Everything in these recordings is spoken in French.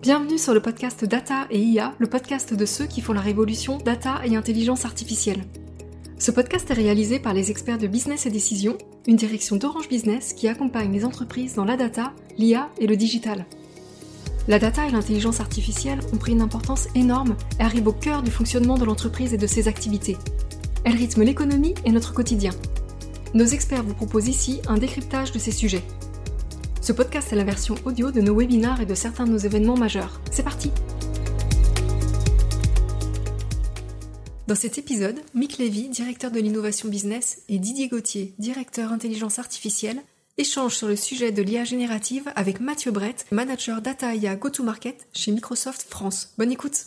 Bienvenue sur le podcast Data et IA, le podcast de ceux qui font la révolution data et intelligence artificielle. Ce podcast est réalisé par les experts de Business et Décision, une direction d'Orange Business qui accompagne les entreprises dans la data, l'IA et le digital. La data et l'intelligence artificielle ont pris une importance énorme et arrivent au cœur du fonctionnement de l'entreprise et de ses activités. Elles rythment l'économie et notre quotidien. Nos experts vous proposent ici un décryptage de ces sujets. Ce podcast est la version audio de nos webinars et de certains de nos événements majeurs. C'est parti Dans cet épisode, Mick Levy, directeur de l'innovation business, et Didier Gauthier, directeur intelligence artificielle, échangent sur le sujet de l'IA générative avec Mathieu Brett, manager data IA go-to-market chez Microsoft France. Bonne écoute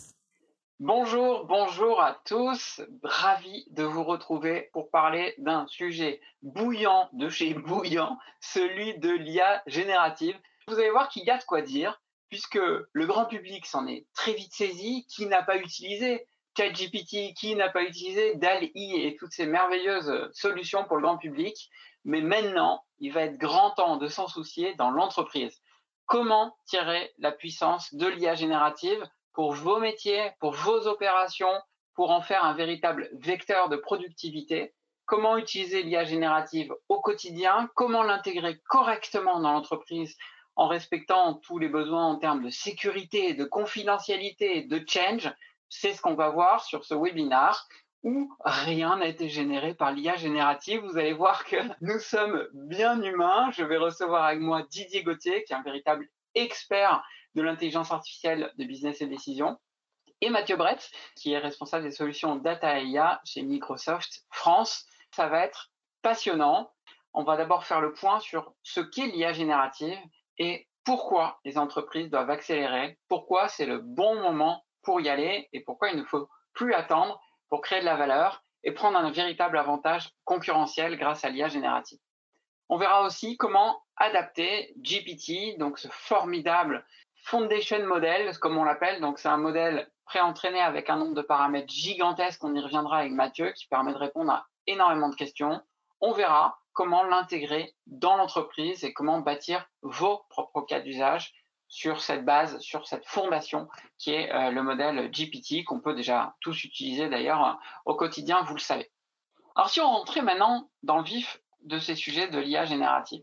Bonjour, bonjour à tous. Ravi de vous retrouver pour parler d'un sujet bouillant de chez bouillant, celui de l'IA générative. Vous allez voir qu'il y a de quoi dire, puisque le grand public s'en est très vite saisi. Qui n'a pas utilisé ChatGPT, qui n'a pas utilisé DAL-I et toutes ces merveilleuses solutions pour le grand public Mais maintenant, il va être grand temps de s'en soucier dans l'entreprise. Comment tirer la puissance de l'IA générative? Pour vos métiers, pour vos opérations, pour en faire un véritable vecteur de productivité Comment utiliser l'IA générative au quotidien? Comment l'intégrer correctement dans l'entreprise en respectant tous les besoins en termes de sécurité, de confidentialité, de change? C'est ce qu'on va voir sur ce webinar où rien n'a été généré par l'IA générative. Vous allez voir que nous sommes bien humains. Je vais recevoir avec moi Didier Gauthier, qui est un véritable expert de l'intelligence artificielle de business et décision, et Mathieu Brett, qui est responsable des solutions data IA chez Microsoft France. Ça va être passionnant. On va d'abord faire le point sur ce qu'est l'IA générative et pourquoi les entreprises doivent accélérer, pourquoi c'est le bon moment pour y aller et pourquoi il ne faut plus attendre pour créer de la valeur et prendre un véritable avantage concurrentiel grâce à l'IA générative. On verra aussi comment adapter GPT, donc ce formidable foundation model, comme on l'appelle. Donc c'est un modèle pré-entraîné avec un nombre de paramètres gigantesques. On y reviendra avec Mathieu, qui permet de répondre à énormément de questions. On verra comment l'intégrer dans l'entreprise et comment bâtir vos propres cas d'usage sur cette base, sur cette fondation qui est euh, le modèle GPT qu'on peut déjà tous utiliser d'ailleurs euh, au quotidien, vous le savez. Alors si on rentrait maintenant dans le vif de ces sujets de l'IA générative.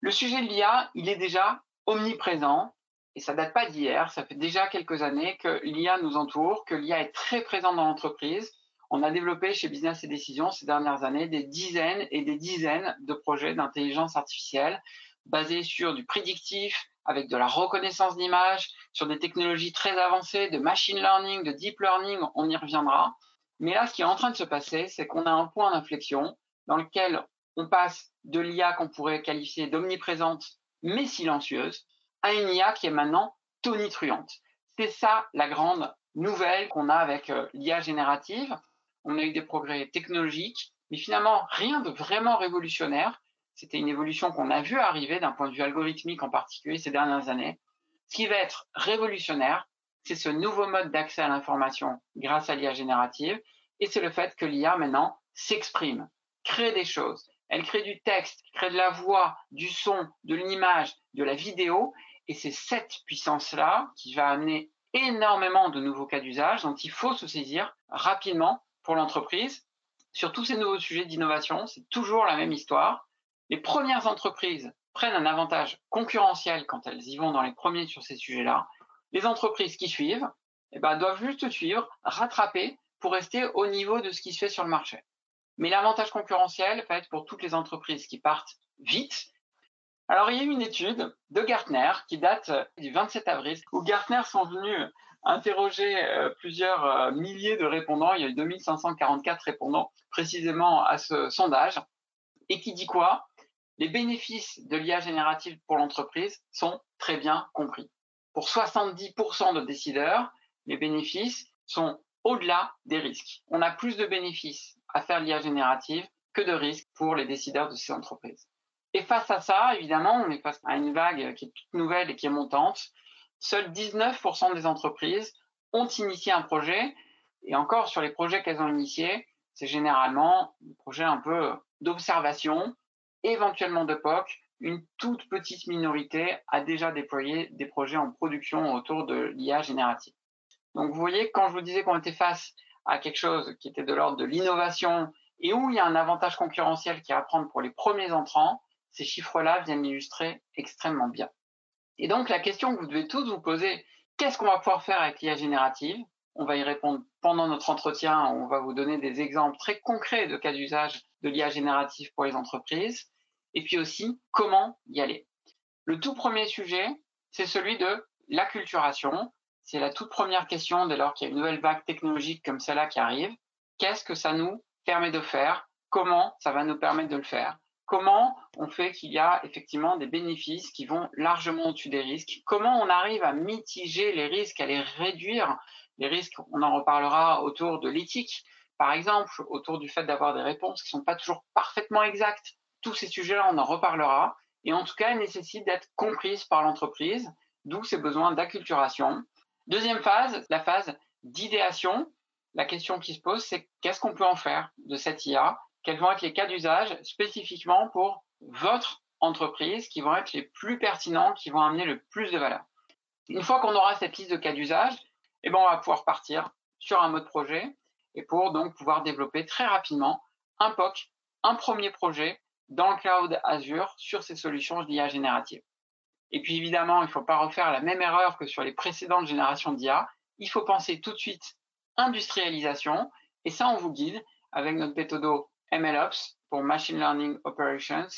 Le sujet de l'IA, il est déjà omniprésent et ça date pas d'hier, ça fait déjà quelques années que l'IA nous entoure, que l'IA est très présente dans l'entreprise. On a développé chez Business et Décisions ces dernières années des dizaines et des dizaines de projets d'intelligence artificielle basés sur du prédictif, avec de la reconnaissance d'image, sur des technologies très avancées de machine learning, de deep learning, on y reviendra. Mais là, ce qui est en train de se passer, c'est qu'on a un point d'inflexion dans lequel on passe de l'IA qu'on pourrait qualifier d'omniprésente mais silencieuse à une IA qui est maintenant tonitruante. C'est ça la grande nouvelle qu'on a avec euh, l'IA générative. On a eu des progrès technologiques, mais finalement rien de vraiment révolutionnaire. C'était une évolution qu'on a vu arriver d'un point de vue algorithmique en particulier ces dernières années. Ce qui va être révolutionnaire, c'est ce nouveau mode d'accès à l'information grâce à l'IA générative, et c'est le fait que l'IA maintenant s'exprime, crée des choses. Elle crée du texte, crée de la voix, du son, de l'image, de la vidéo, et c'est cette puissance-là qui va amener énormément de nouveaux cas d'usage dont il faut se saisir rapidement pour l'entreprise. Sur tous ces nouveaux sujets d'innovation, c'est toujours la même histoire les premières entreprises prennent un avantage concurrentiel quand elles y vont dans les premiers sur ces sujets-là. Les entreprises qui suivent eh ben, doivent juste suivre, rattraper pour rester au niveau de ce qui se fait sur le marché. Mais l'avantage concurrentiel va être pour toutes les entreprises qui partent vite. Alors, il y a eu une étude de Gartner qui date du 27 avril, où Gartner sont venus interroger euh, plusieurs euh, milliers de répondants. Il y a eu 2544 répondants précisément à ce sondage. Et qui dit quoi? Les bénéfices de l'IA générative pour l'entreprise sont très bien compris. Pour 70% de décideurs, les bénéfices sont au-delà des risques. On a plus de bénéfices à faire l'IA générative que de risques pour les décideurs de ces entreprises. Et face à ça, évidemment, on est face à une vague qui est toute nouvelle et qui est montante. Seuls 19% des entreprises ont initié un projet. Et encore, sur les projets qu'elles ont initiés, c'est généralement des projets un peu d'observation, éventuellement de POC, une toute petite minorité a déjà déployé des projets en production autour de l'IA générative. Donc vous voyez, quand je vous disais qu'on était face à quelque chose qui était de l'ordre de l'innovation et où il y a un avantage concurrentiel qui est à prendre pour les premiers entrants, ces chiffres-là viennent l'illustrer extrêmement bien. Et donc la question que vous devez tous vous poser, qu'est-ce qu'on va pouvoir faire avec l'IA générative? On va y répondre pendant notre entretien, on va vous donner des exemples très concrets de cas d'usage de l'IA générative pour les entreprises, et puis aussi comment y aller? Le tout premier sujet, c'est celui de l'acculturation. C'est la toute première question dès lors qu'il y a une nouvelle vague technologique comme celle-là qui arrive. Qu'est-ce que ça nous permet de faire? Comment ça va nous permettre de le faire? Comment on fait qu'il y a effectivement des bénéfices qui vont largement au-dessus des risques? Comment on arrive à mitiger les risques, à les réduire? Les risques, on en reparlera autour de l'éthique, par exemple, autour du fait d'avoir des réponses qui ne sont pas toujours parfaitement exactes. Tous ces sujets-là, on en reparlera. Et en tout cas, elles nécessitent d'être comprises par l'entreprise, d'où ces besoins d'acculturation. Deuxième phase, la phase d'idéation. La question qui se pose, c'est qu'est-ce qu'on peut en faire de cette IA quels vont être les cas d'usage spécifiquement pour votre entreprise qui vont être les plus pertinents, qui vont amener le plus de valeur. Une fois qu'on aura cette liste de cas d'usage, eh ben, on va pouvoir partir sur un mode projet et pour donc pouvoir développer très rapidement un POC, un premier projet dans le cloud Azure sur ces solutions d'IA générative. Et puis évidemment, il ne faut pas refaire la même erreur que sur les précédentes générations d'IA. Il faut penser tout de suite industrialisation et ça, on vous guide avec notre méthodo MLOps pour Machine Learning Operations.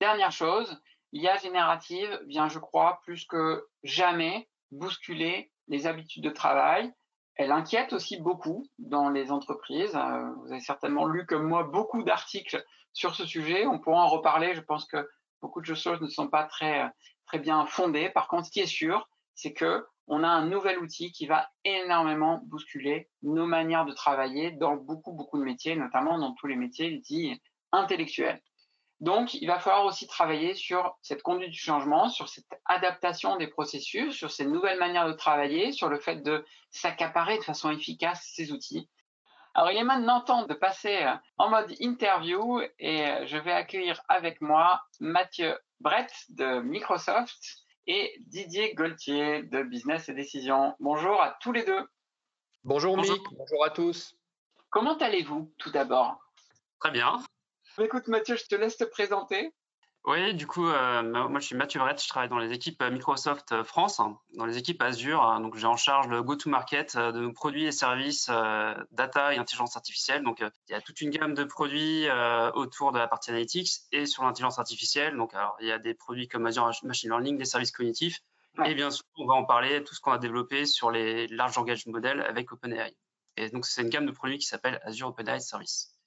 Dernière chose, l'IA générative vient, je crois, plus que jamais bousculer les habitudes de travail. Elle inquiète aussi beaucoup dans les entreprises. Euh, vous avez certainement lu comme moi beaucoup d'articles sur ce sujet. On pourra en reparler. Je pense que beaucoup de choses ne sont pas très, très bien fondées. Par contre, ce qui est sûr, c'est que on a un nouvel outil qui va énormément bousculer nos manières de travailler dans beaucoup, beaucoup de métiers, notamment dans tous les métiers dits intellectuels. Donc, il va falloir aussi travailler sur cette conduite du changement, sur cette adaptation des processus, sur ces nouvelles manières de travailler, sur le fait de s'accaparer de façon efficace ces outils. Alors, il est maintenant temps de passer en mode interview et je vais accueillir avec moi Mathieu Brett de Microsoft et Didier Gaultier de Business et Décision. Bonjour à tous les deux. Bonjour, Mick, bonjour à tous. Comment allez-vous tout d'abord? Très bien. Écoute Mathieu, je te laisse te présenter. Oui, du coup, euh, moi je suis Mathieu Brett, je travaille dans les équipes euh, Microsoft euh, France, hein, dans les équipes Azure. Hein, donc j'ai en charge le go-to-market de nos produits et services data et intelligence artificielle. Donc il y a toute une gamme de produits autour de la partie analytics et sur l'intelligence artificielle. Donc alors il y a des produits comme Azure Machine Learning, des services cognitifs. Et bien sûr, on va en parler, tout ce qu'on a développé sur les large language models avec OpenAI. Et donc c'est une gamme de produits qui s'appelle Azure OpenAI Service.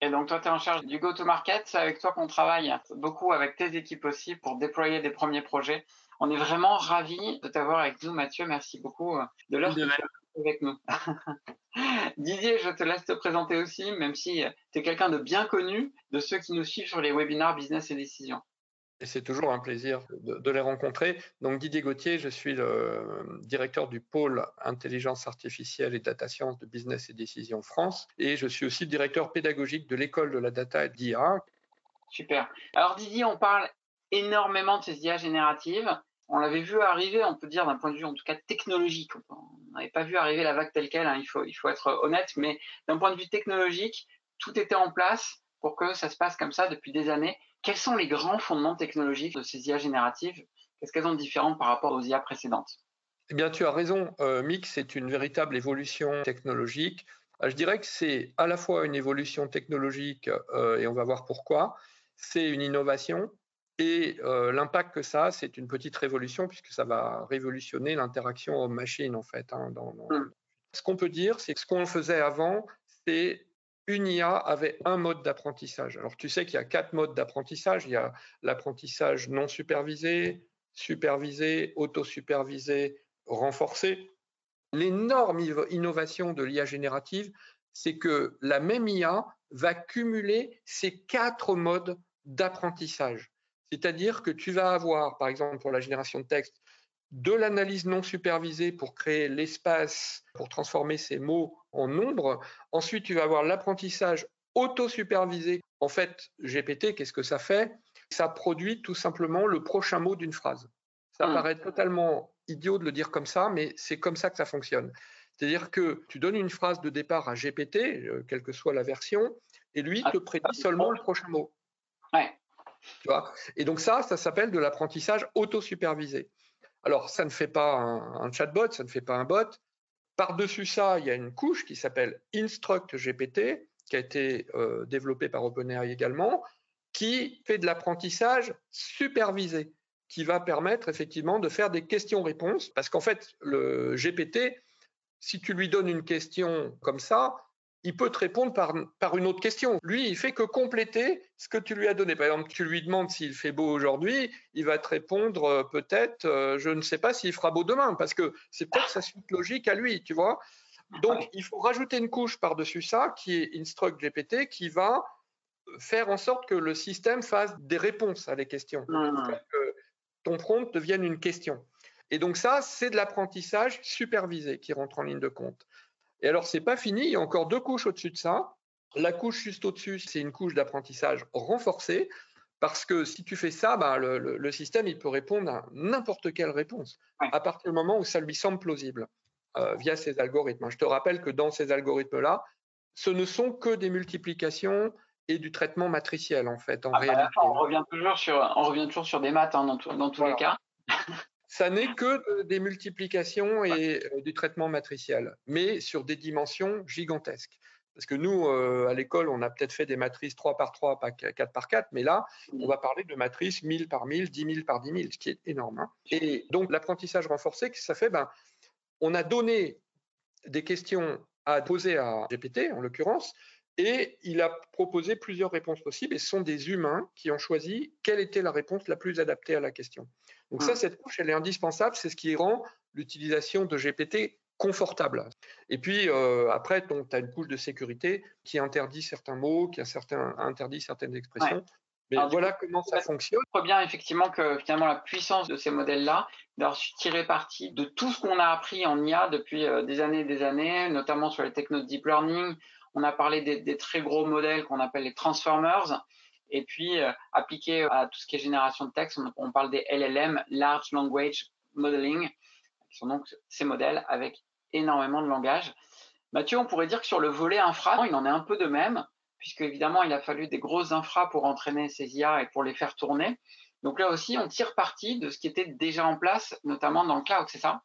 Et donc, toi, tu es en charge du go-to-market. C'est avec toi qu'on travaille beaucoup avec tes équipes aussi pour déployer des premiers projets. On est vraiment ravis de t'avoir avec nous, Mathieu. Merci beaucoup euh, de l'heure avec nous. Didier, je te laisse te présenter aussi, même si tu es quelqu'un de bien connu de ceux qui nous suivent sur les webinars Business et Décision. Et c'est toujours un plaisir de, les rencontrer. Donc Didier Gauthier, je suis le directeur du pôle intelligence artificielle et data science de Business et Décision France. Et je suis aussi directeur pédagogique de l'école de la data et d'IA. Super. Alors Didier, on parle énormément de ces IA génératives. On l'avait vu arriver, on peut dire d'un point de vue en tout cas technologique. On n'avait pas vu arriver la vague telle qu'elle, hein. il, faut, il faut être honnête, mais d'un point de vue technologique, tout était en place pour que ça se passe comme ça depuis des années. Quels sont les grands fondements technologiques de ces IA génératives? Qu'est-ce qu'elles ont de différent par rapport aux IA précédentes? Eh bien, tu as raison, euh, Mick, c'est une véritable évolution technologique. Euh, je dirais que c'est à la fois une évolution technologique, euh, et on va voir pourquoi, c'est une innovation, et l'impact que ça a, c'est une petite révolution, puisque ça va révolutionner l'interaction homme-machine, en fait. Hein, mmh. Ce qu'on peut dire, c'est que ce qu'on faisait avant, c'est une IA avait un mode d'apprentissage. Alors tu sais qu'il y a quatre modes d'apprentissage. Il y a l'apprentissage non supervisé, supervisé, auto-supervisé, renforcé. L'énorme innovation de l'IA générative, c'est que la même IA va cumuler ces quatre modes d'apprentissage. C'est-à-dire que tu vas avoir, par exemple, pour la génération de texte, de l'analyse non supervisée pour créer l'espace, pour transformer ces mots en nombre. Ensuite, tu vas avoir l'apprentissage auto-supervisé. En fait, GPT, qu'est-ce que ça fait? Ça produit tout simplement le prochain mot d'une phrase. Ça hmm. paraît totalement idiot de le dire comme ça, mais c'est comme ça que ça fonctionne. C'est-à-dire que tu donnes une phrase de départ à GPT, euh, quelle que soit la version, et lui ah, te prédit seulement le prochain mot. Ouais. Tu vois? Et donc ça, ça s'appelle de l'apprentissage auto-supervisé. Alors, ça ne fait pas un, chatbot, ça ne fait pas un bot. Par-dessus ça, il y a une couche qui s'appelle Instruct GPT, qui a été euh, développée par OpenAI également, qui fait de l'apprentissage supervisé, qui va permettre effectivement de faire des questions-réponses, parce qu'en fait, le GPT, si tu lui donnes une question comme ça, il peut te répondre par, par une autre question. Lui, il fait que compléter ce que tu lui as donné. Par exemple, tu lui demandes s'il fait beau aujourd'hui, il va te répondre euh, peut-être, euh, je ne sais pas s'il fera beau demain, parce que c'est peut-être sa suite logique à lui, tu vois. Donc, il faut rajouter une couche par-dessus ça, qui est Instruct GPT, qui va faire en sorte que le système fasse des réponses à les questions, mmh. que ton prompt devienne une question. Et donc ça, c'est de l'apprentissage supervisé qui rentre en ligne de compte. Et alors, c'est pas fini, il y a encore deux couches au-dessus de ça. La couche juste au-dessus, c'est une couche d'apprentissage renforcée, parce que si tu fais ça, bah, le, système, il peut répondre à n'importe quelle réponse, à partir du moment où ça lui semble plausible, euh, via ces algorithmes. Je te rappelle que dans ces algorithmes-là, ce ne sont que des multiplications et du traitement matriciel, en fait, en ah, bah, on, revient toujours sur, on revient toujours sur des maths hein, dans, tous les cas ça n'est que des multiplications et euh, du traitement matriciel, mais sur des dimensions gigantesques. Parce que nous, euh, à l'école, on a peut-être fait des matrices 3 par 3, 4 par 4, mais là, on va parler de matrices 1000 par 1000, 10 000 par 10 000, ce qui est énorme. Hein. Et donc, l'apprentissage renforcé, ça fait, ben, on a donné des questions à poser à GPT, en l'occurrence, et il a proposé plusieurs réponses possibles, et ce sont des humains qui ont choisi quelle était la réponse la plus adaptée à la question. Donc ça, mmh. cette couche, elle est indispensable, c'est ce qui rend l'utilisation de GPT confortable. Et puis euh, après, tu as une couche de sécurité qui interdit certains mots, qui a certains, interdit certaines expressions. Mais voilà comment ça fonctionne. On voit bien effectivement que finalement la puissance de ces modèles-là, d'avoir tirer parti de tout ce qu'on a appris en IA depuis euh, des années et des années, notamment sur les technos de deep learning. On a parlé des, très gros modèles qu'on appelle les transformers. Et puis, euh, appliqué à tout ce qui est génération de texte, on, parle des LLM, Large Language Modeling, qui sont donc ces modèles avec énormément de langage. Mathieu, on pourrait dire que sur le volet infra, il en est un peu de même, puisque évidemment, il a fallu des grosses infra pour entraîner ces IA et pour les faire tourner. Donc là aussi, on tire parti de ce qui était déjà en place, notamment dans le cloud, c'est ça?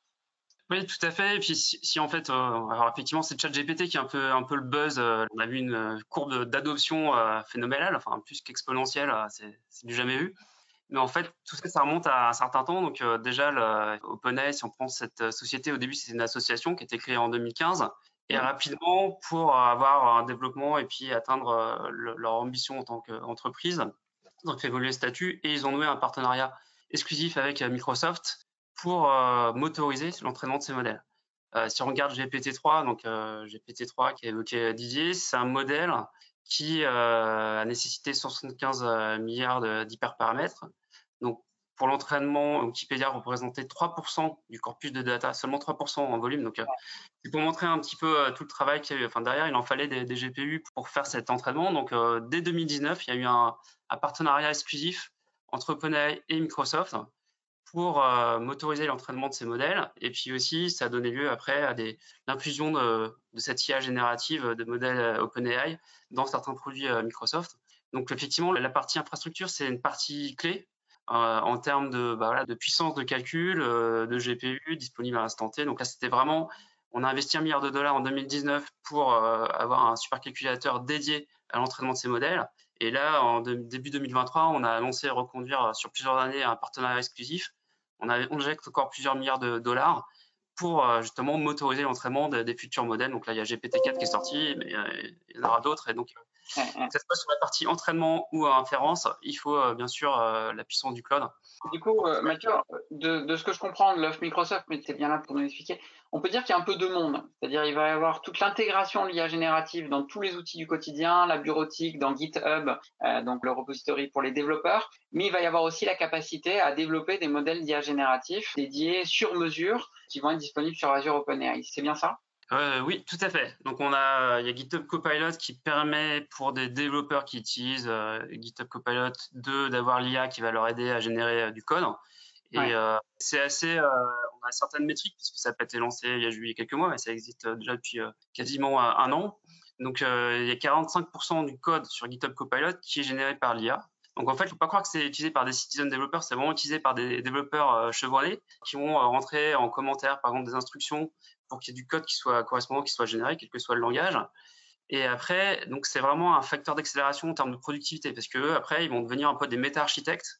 Oui, tout à fait. Et puis si, en fait, euh, alors effectivement, c'est ChatGPT qui est un peu un peu le buzz. Euh, on a vu une euh, courbe d'adoption phénoménale, enfin plus qu'exponentielle, c'est du jamais vu. Mais en fait, tout ça, ça remonte à un certain temps. Donc déjà, le OpenAI, si on prend cette société, au début, c'était une association qui a été créée en 2015. Et rapidement, pour avoir un développement et puis atteindre leur ambition en tant qu'entreprise, ils ont fait évoluer le statut et ils ont noué un partenariat exclusif avec Microsoft pour euh, motoriser l'entraînement de ces modèles. Euh, si on regarde GPT-3, donc euh, GPT-3 qui a évoqué Didier, c'est un modèle qui a nécessité 175 milliards d'hyperparamètres. Donc, pour l'entraînement, Wikipédia représentait 3% du corpus de data, seulement 3% en volume. Donc, pour montrer un petit peu tout le travail qu'il a eu. Enfin, derrière, il en fallait des, GPU pour faire cet entraînement. Donc, dès 2019, il y a eu un, un partenariat exclusif entre OpenAI et Microsoft pour euh, motoriser l'entraînement de ces modèles. Et puis aussi, ça a donné lieu après à l'inclusion de, cette IA générative de modèles euh, OpenAI dans certains produits euh, Microsoft. Donc effectivement, la partie infrastructure, c'est une partie clé en termes de, bah, de, puissance de calcul, de GPU disponible à l'instant T. Donc là, c'était vraiment, on a investi un milliard de dollars en 2019 pour avoir un supercalculateur dédié à l'entraînement de ces modèles. Et là, en début 2023, on a annoncé reconduire sur plusieurs années un partenariat exclusif on, injecte encore plusieurs milliards de dollars pour euh, justement motoriser l'entraînement des, futurs modèles. Donc là, il y a GPT-4 qui est sorti, mais euh, il y en aura d'autres. Et donc, ça se passe sur la partie entraînement ou inférence. Il faut euh, bien sûr la puissance du cloud. Du coup, Mathieu, de, ce que je comprends de l'offre Microsoft, mais tu es bien là pour nous expliquer, on peut dire qu'il y a un peu deux mondes. C'est-à-dire il va y avoir toute l'intégration de l'IA générative dans tous les outils du quotidien, la bureautique, dans GitHub, donc le repository pour les développeurs, mais il va y avoir aussi la capacité à développer des modèles d'IA génératifs dédiés sur mesure qui vont être disponibles sur Azure OpenAI. C'est bien ça? Oui, tout à fait. Donc on a, il y a GitHub Copilot qui permet pour des développeurs qui utilisent GitHub Copilot 2 d'avoir l'IA qui va leur aider à générer du code. Et c'est assez, on a certaines métriques puisque ça pas été lancé il y a quelques mois, mais ça existe déjà depuis quasiment un an. Donc, euh, il y a 45% du code sur GitHub Copilot qui est généré par l'IA. Donc, en fait, il ne faut pas croire que c'est utilisé par des citizen développeurs, c'est vraiment utilisé par des développeurs euh, chevronnés qui vont euh, rentrer en commentaire, par exemple, des instructions pour qu'il y ait du code qui soit correspondant, qui soit généré, quel que soit le langage. Et après, donc, c'est vraiment un facteur d'accélération en termes de productivité parce que après, ils vont devenir un peu des méta-architectes.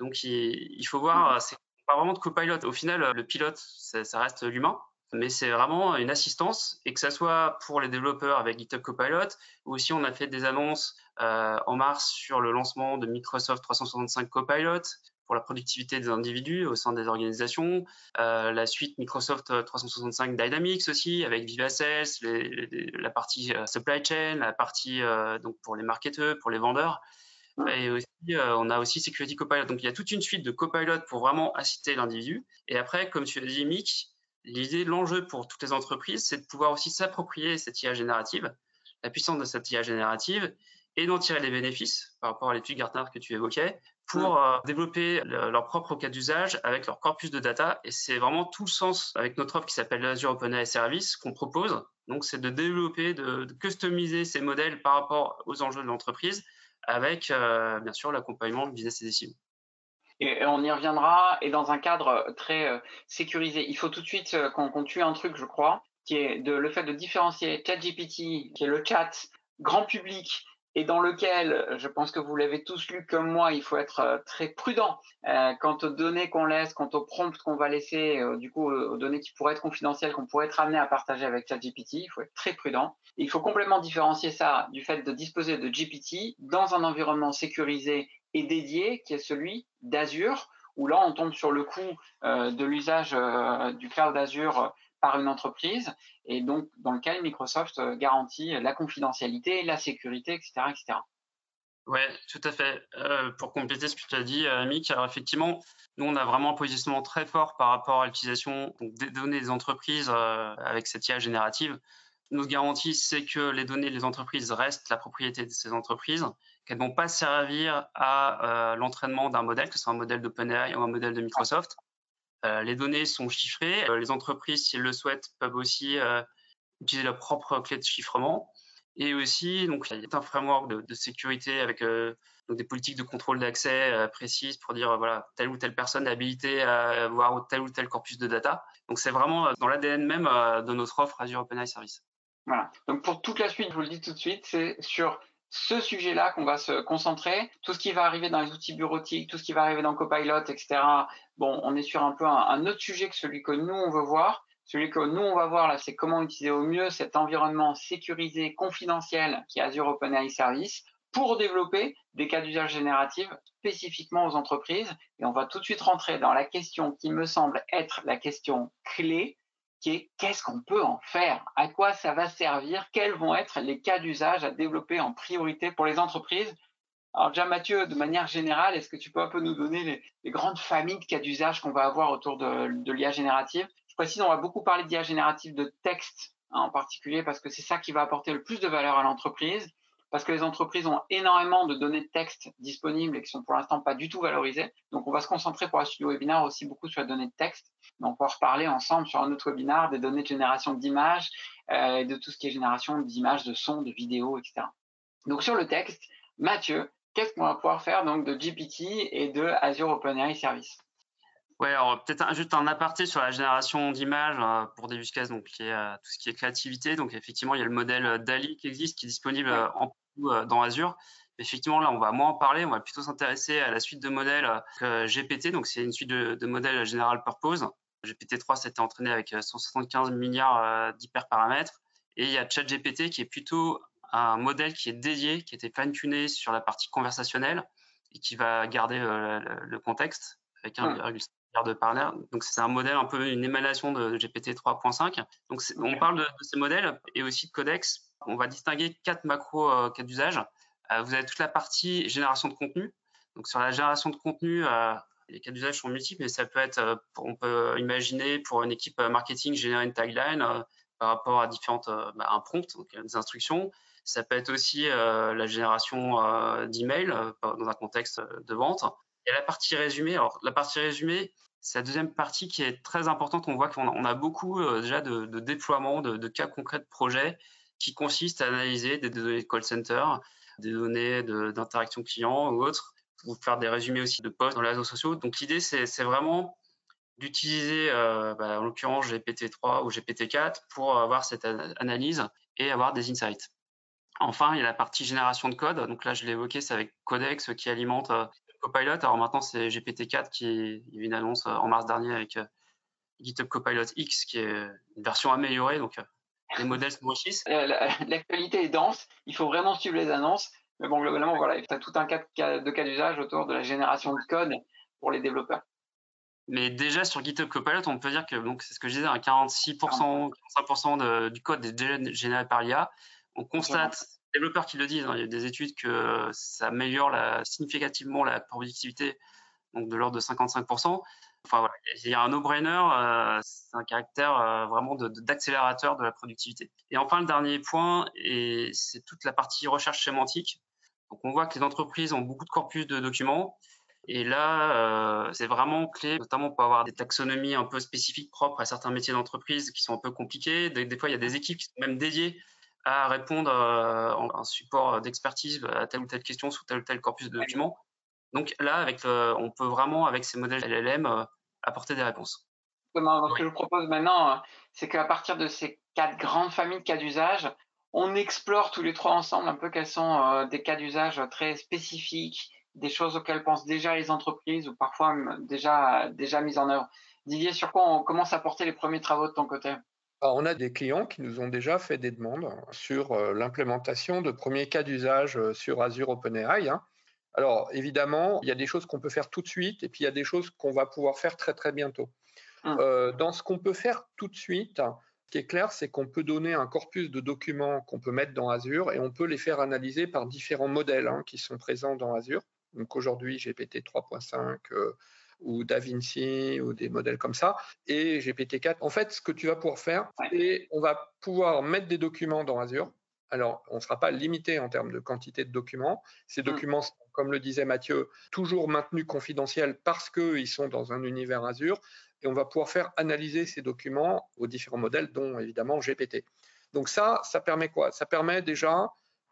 Donc, il, faut voir, c'est pas vraiment de copilot. Au final, le pilote, ça reste l'humain mais c'est vraiment une assistance et que ça soit pour les développeurs avec GitHub Copilot ou aussi on a fait des annonces euh, en mars sur le lancement de Microsoft 365 Copilot pour la productivité des individus au sein des organisations, euh, la suite Microsoft 365 Dynamics aussi avec VivaSales, la partie euh, supply chain, la partie donc pour les marketeurs, pour les vendeurs. Et aussi, on a aussi Security Copilot. Donc, il y a toute une suite de Copilot pour vraiment assister l'individu. Et après, comme tu as dit, Mick, L'idée, l'enjeu pour toutes les entreprises, c'est de pouvoir aussi s'approprier cette IA générative, la puissance de cette IA générative, et d'en tirer les bénéfices par rapport à l'étude Gartner que tu évoquais, pour euh, développer leur propre cas d'usage avec leur corpus de data. Et c'est vraiment tout le sens avec notre offre qui s'appelle Azure OpenAI Service qu'on propose. Donc, c'est de développer, de, customiser ces modèles par rapport aux enjeux de l'entreprise avec, euh, bien sûr, l'accompagnement business et décision. Et on y reviendra, et dans un cadre très euh, sécurisé. Il faut tout de suite euh, qu'on tue un truc, je crois, qui est de, le fait de différencier ChatGPT, qui est le chat grand public, et dans lequel, je pense que vous l'avez tous lu comme moi, il faut être euh, très prudent quant aux données qu'on laisse, quant aux prompts qu'on va laisser, du coup aux données qui pourraient être confidentielles, qu'on pourrait être amené à partager avec ChatGPT. Il faut être très prudent. il faut complètement différencier ça du fait de disposer de GPT dans un environnement sécurisé et dédié, qui est celui d'Azure, où là, on tombe sur le coût euh, de l'usage euh, du cloud Azure par une entreprise, et donc dans lequel Microsoft euh, garantit la confidentialité, la sécurité, etc. etc. Oui, tout à fait. pour compléter ce que tu as dit, Mick, alors effectivement, nous, on a vraiment un positionnement très fort par rapport à l'utilisation des données des entreprises avec cette IA générative. Notre garantie, c'est que les données des entreprises restent la propriété de ces entreprises, qu'elles ne vont pas servir à euh, l'entraînement d'un modèle, que ce soit un modèle d'OpenAI ou un modèle de Microsoft. Euh, les données sont chiffrées. Euh, les entreprises, si elles le souhaitent, peuvent aussi utiliser leur propre clé de chiffrement. Et aussi, donc, il y a un framework de, sécurité avec des politiques de contrôle d'accès précises pour dire voilà telle ou telle personne est habilitée à avoir tel ou tel corpus de data. Donc c'est vraiment dans l'ADN même de notre offre Azure OpenAI Service. Voilà. Donc pour toute la suite, je vous le dis tout de suite, c'est sur ce sujet-là qu'on va se concentrer. Tout ce qui va arriver dans les outils bureautiques, tout ce qui va arriver dans Copilot, etc. Bon, on est sur un peu un, autre sujet que celui que nous, on veut voir. Celui que nous, on va voir là, c'est comment utiliser au mieux cet environnement sécurisé, confidentiel qui est Azure OpenAI Service pour développer des cas d'usage génératifs spécifiquement aux entreprises. Et on va tout de suite rentrer dans la question qui me semble être la question clé qui est qu'est-ce qu'on peut en faire? À quoi ça va servir? Quels vont être les cas d'usage à développer en priorité pour les entreprises? Alors déjà Mathieu, de manière générale, est-ce que tu peux un peu nous donner les, grandes familles de cas d'usage qu'on va avoir autour de, l'IA générative? Je précise, on va beaucoup parler d'IA générative de texte hein, en particulier parce que c'est ça qui va apporter le plus de valeur à l'entreprise parce que les entreprises ont énormément de données de texte disponibles et qui sont pour l'instant pas du tout valorisées. Donc, on va se concentrer pour la suite du webinaire aussi beaucoup sur les données de texte. Donc, on va reparler ensemble sur un autre webinaire des données de génération d'images euh, et de tout ce qui est génération d'images, de sons, de vidéos, etc. Donc, sur le texte, Mathieu, qu'est-ce qu'on va pouvoir faire donc de GPT et de Azure OpenAI Service? Ouais, alors peut-être juste un aparté sur la génération d'images euh, pour des use cases, donc qui est, euh, tout ce qui est créativité. Donc effectivement, il y a le modèle euh, DALI qui existe, qui est disponible en dans Azure. Effectivement, là, on va moins en parler. On va plutôt s'intéresser à la suite de modèles GPT. Donc c'est une suite de, modèles general purpose. GPT-3 s'était entraîné avec 175 milliards d'hyperparamètres. Et il y a ChatGPT qui est plutôt un modèle qui est dédié, qui a été fine-tuné sur la partie conversationnelle et qui va garder le, contexte avec un de. Donc c'est un modèle un peu une émanation de, GPT 3.5. Donc on parle de, ces modèles et aussi de codex. On va distinguer quatre macros euh, cas d'usage. Euh, vous avez toute la partie génération de contenu. Donc sur la génération de contenu, euh, les cas d'usage sont multiples, mais ça peut être, on peut imaginer pour une équipe marketing générer une tagline, par rapport à différentes bah, un prompt, donc des instructions. Ça peut être aussi la génération d'emails dans un contexte de vente. Il y a la partie résumée. Alors la partie résumée, c'est la deuxième partie qui est très importante. On voit qu'on a, beaucoup déjà de, déploiements, de, de, cas concrets de projets qui consistent à analyser des données de call center, des données d'interaction client ou autres, ou faire des résumés aussi de posts dans les réseaux sociaux. Donc l'idée, c'est vraiment d'utiliser, euh, bah, en l'occurrence GPT-3 ou GPT-4 pour avoir cette analyse et avoir des insights. Enfin, il y a la partie génération de code. Donc là, je l'ai évoqué, c'est avec Codex qui alimente euh, Copilot. Alors maintenant, c'est GPT-4 qui est une annonce euh, en mars dernier avec GitHub Copilot X, qui est une version améliorée. Donc les modèles s'enrichissent. L'actualité est dense. Il faut vraiment suivre les annonces. Mais bon, globalement, voilà, il y a tout un cas de cas d'usage autour de la génération de code pour les développeurs. Mais déjà sur GitHub Copilot, on peut dire que donc c'est ce que je disais, 46%, 45% du code est déjà généré par l'IA. On constate, développeurs qui le disent, hein, il y a des études que ça améliore significativement la productivité, donc de l'ordre de 55%. Enfin voilà, il y a un no-brainer, euh, c'est un caractère euh, vraiment d'accélérateur de, la productivité. Et enfin, le dernier point, c'est toute la partie recherche sémantique. Donc on voit que les entreprises ont beaucoup de corpus de documents. Et là, euh, c'est vraiment clé, notamment pour avoir des taxonomies un peu spécifiques propres à certains métiers d'entreprise qui sont un peu compliqués. Des, fois, il y a des équipes qui sont même dédiées à répondre euh, en un support d'expertise à telle ou telle question sous tel ou tel corpus de documents. Donc là, avec on peut vraiment, avec ces modèles LLM, euh, apporter des réponses. Ce que je vous propose maintenant, c'est qu'à partir de ces quatre grandes familles de cas d'usage, on explore tous les trois ensemble un peu quels sont des cas d'usage très spécifiques des choses auxquelles pensent déjà les entreprises ou parfois déjà, déjà mises en œuvre. Didier, sur quoi on commence à porter les premiers travaux de ton côté? On a des clients qui nous ont déjà fait des demandes sur euh, l'implémentation de premiers cas d'usage euh, sur Azure OpenAI. Hein. Alors évidemment, il y a des choses qu'on peut faire tout de suite et puis il y a des choses qu'on va pouvoir faire très très bientôt. Hum. Euh, dans ce qu'on peut faire tout de suite, ce qui est clair, c'est qu'on peut donner un corpus de documents qu'on peut mettre dans Azure et on peut les faire analyser par différents modèles hein, qui sont présents dans Azure. Donc aujourd'hui, GPT 3.5 euh, ou DaVinci ou des modèles comme ça, et GPT-4. En fait, ce que tu vas pouvoir faire, c'est on va pouvoir mettre des documents dans Azure. Alors, on ne sera pas limité en termes de quantité de documents. Ces mmh. documents sont, comme le disait Mathieu, toujours maintenus confidentiels parce qu'ils sont dans un univers Azure. Et on va pouvoir faire analyser ces documents aux différents modèles, dont évidemment GPT. Donc ça, ça permet quoi? Ça permet déjà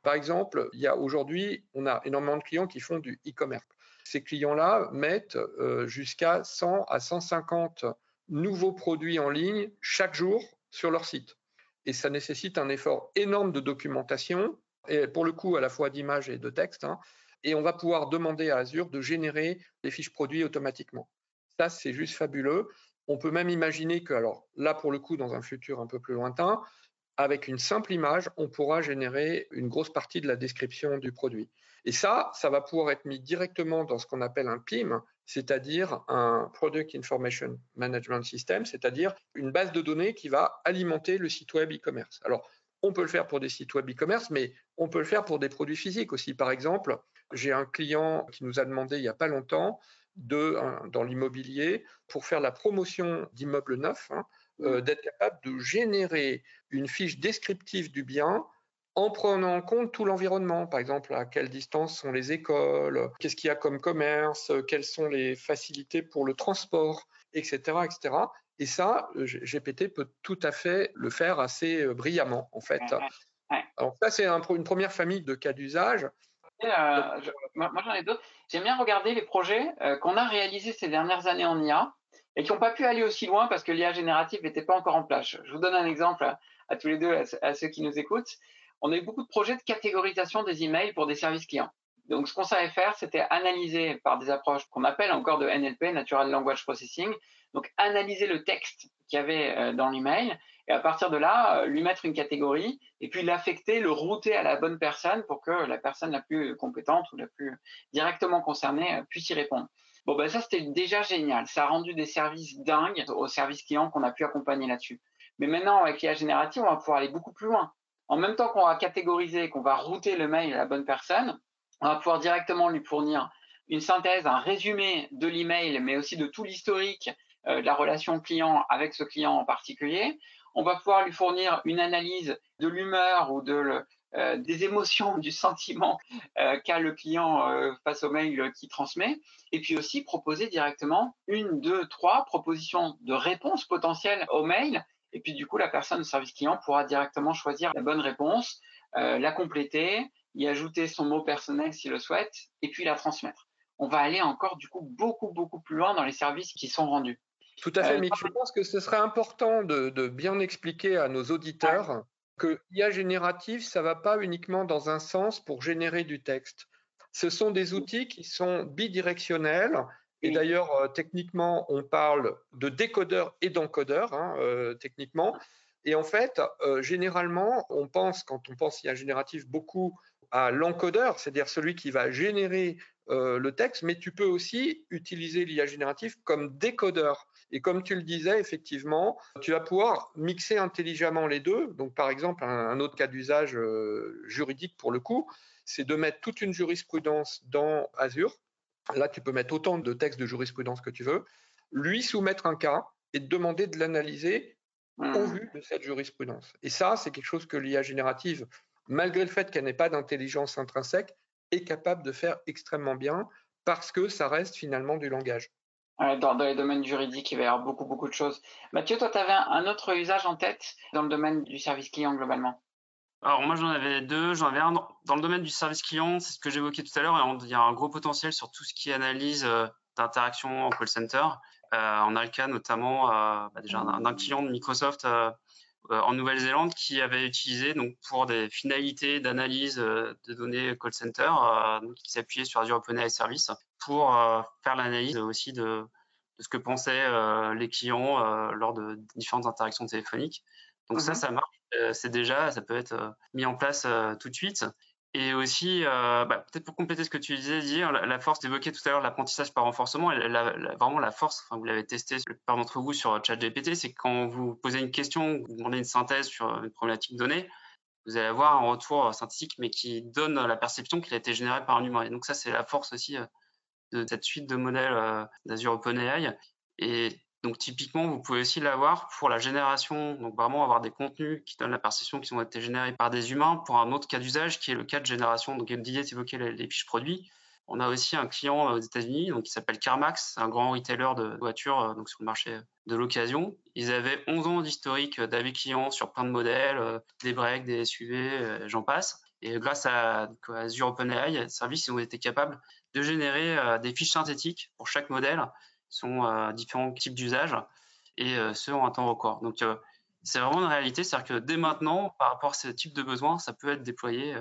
par exemple, il y a aujourd'hui, on a énormément de clients qui font du e-commerce. Ces clients-là mettent euh, jusqu'à 100 à 150 nouveaux produits en ligne chaque jour sur leur site. Et ça nécessite un effort énorme de documentation, pour le coup à la fois d'images et de texte. Hein. et on va pouvoir demander à Azure de générer des fiches produits automatiquement. Ça, c'est juste fabuleux. On peut même imaginer que, alors là, pour le coup, dans un futur un peu plus lointain, avec une simple image, on pourra générer une grosse partie de la description du produit. Et ça, ça va pouvoir être mis directement dans ce qu'on appelle un PIM, c'est-à-dire un Product Information Management System, c'est-à-dire une base de données qui va alimenter le site web e-commerce. Alors, on peut le faire pour des sites web e-commerce, mais on peut le faire pour des produits physiques aussi. Par exemple, j'ai un client qui nous a demandé il n'y a pas longtemps dans l'immobilier pour faire la promotion d'immeubles neufs, hein, euh, d'être capable de générer une fiche descriptive du bien en prenant en compte tout l'environnement, par exemple à quelle distance sont les écoles, qu'est-ce qu'il y a comme commerce, quelles sont les facilités pour le transport, etc., etc. Et ça, GPT peut tout à fait le faire assez euh, brillamment, en fait. Alors ça, c'est une première famille de cas d'usage. Euh, moi, j'en ai d'autres. J'aime bien regarder les projets qu'on a réalisés ces dernières années en IA et qui n'ont pas pu aller aussi loin parce que l'IA générative n'était pas encore en place. Je vous donne un exemple à, tous les deux, à, ceux qui nous écoutent. On a eu beaucoup de projets de catégorisation des emails pour des services clients. Donc, ce qu'on savait faire, c'était analyser par des approches qu'on appelle encore de NLP, Natural Language Processing. Donc, analyser le texte qu'il y avait euh, dans l'email et à partir de là, euh, lui mettre une catégorie et puis l'affecter, le router à la bonne personne pour que la personne la plus compétente ou la plus directement concernée euh, puisse y répondre. Bon, ben ça, c'était déjà génial. Ça a rendu des services dingues aux services clients qu'on a pu accompagner là-dessus. Mais maintenant, avec l'IA générative, on va pouvoir aller beaucoup plus loin. En même temps qu'on va catégoriser, qu'on va router le mail à la bonne personne, on va pouvoir directement lui fournir une synthèse, un résumé de l'email, mais aussi de tout l'historique euh, la relation client avec ce client en particulier. On va pouvoir lui fournir une analyse de l'humeur ou de euh, des émotions, du sentiment qu'a le client face au mail qu'il transmet, et puis aussi proposer directement une, deux, trois propositions de réponses potentielles au mail, et puis du coup la personne de service client pourra directement choisir la bonne réponse, la compléter, y ajouter son mot personnel s'il le souhaite, et puis la transmettre. On va aller encore du coup beaucoup beaucoup plus loin dans les services qui sont rendus. Tout à fait, euh, mais je pense que ce serait important de, bien expliquer à nos auditeurs que l'IA générative, ça va pas uniquement dans un sens pour générer du texte. Ce sont des outils qui sont bidirectionnels. Et d'ailleurs, euh, techniquement, on parle de décodeur et d'encodeur, hein, euh, techniquement. Et en fait, généralement, on pense, quand on pense IA générative, beaucoup à l'encodeur, c'est-à-dire celui qui va générer euh, le texte, mais tu peux aussi utiliser l'IA générative comme décodeur. Et comme tu le disais, effectivement, tu vas pouvoir mixer intelligemment les deux. Donc, par exemple, un, autre cas d'usage euh, juridique pour le coup, c'est de mettre toute une jurisprudence dans Azure. Là, tu peux mettre autant de textes de jurisprudence que tu veux, lui soumettre un cas et te demander de l'analyser au mmh. vu de cette jurisprudence. Et ça, c'est quelque chose que l'IA générative malgré le fait qu'elle n'ait pas d'intelligence intrinsèque, est capable de faire extrêmement bien parce que ça reste finalement du langage. Dans, les domaines juridiques, il va y avoir beaucoup, beaucoup de choses. Mathieu, toi, tu avais un autre usage en tête dans le domaine du service client globalement? Alors moi j'en avais deux, j'en avais un dans le domaine du service client, c'est ce que j'évoquais tout à l'heure, il y a un gros potentiel sur tout ce qui est analyse euh, d'interaction en call center. Euh, on a le cas notamment euh, bah, déjà d'un client de Microsoft euh, en Nouvelle-Zélande qui avait utilisé donc pour des finalités d'analyse euh, de données call center, euh, donc qui s'appuyait sur Azure OpenAI Service pour faire l'analyse aussi de, de, ce que pensaient les clients lors de différentes interactions téléphoniques. Donc ça, mhm. ça marche. c'est déjà, ça peut être mis en place tout de suite. Et aussi, euh, bah, peut-être pour compléter ce que tu disais, dire la, force d'évoquer tout à l'heure l'apprentissage par renforcement, vraiment la force, enfin, vous l'avez testé par d'entre vous sur ChatGPT, c'est quand vous posez une question, vous demandez une synthèse sur une problématique donnée, vous allez avoir un retour synthétique, mais qui donne la perception qu'il a été généré par un humain. Et donc ça, c'est la force aussi euh, de cette suite de modèles euh, d'Azure OpenAI. Et donc typiquement, vous pouvez aussi l'avoir pour la génération, donc vraiment avoir des contenus qui donnent la perception qui ont été générés par des humains pour un autre cas d'usage qui est le cas de génération. Donc Didier évoquait les, les fiches produits. On a aussi un client aux États-Unis qui s'appelle CarMax, un grand retailer de voitures euh, donc sur le marché de l'occasion. Ils avaient 11 ans d'historique d'avis clients sur plein de modèles, euh, des breaks, des SUV, euh, j'en passe. Et grâce à, Azure OpenAI, service, ils ont été capables de générer des fiches synthétiques pour chaque modèle sont euh, différents types d'usages et euh, ceux en un temps record. Donc, euh, c'est vraiment une réalité, c'est-à-dire que dès maintenant, par rapport à ce type de besoin, ça peut être déployé.